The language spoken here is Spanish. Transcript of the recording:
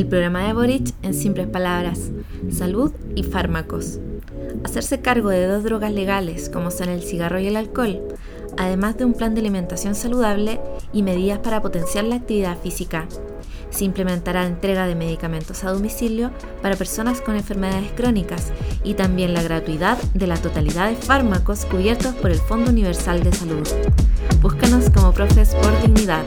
El programa de Boric, en simples palabras, salud y fármacos. Hacerse cargo de dos drogas legales como son el cigarro y el alcohol, además de un plan de alimentación saludable y medidas para potenciar la actividad física. Se implementará entrega de medicamentos a domicilio para personas con enfermedades crónicas y también la gratuidad de la totalidad de fármacos cubiertos por el Fondo Universal de Salud. Búscanos como Profes por Dignidad.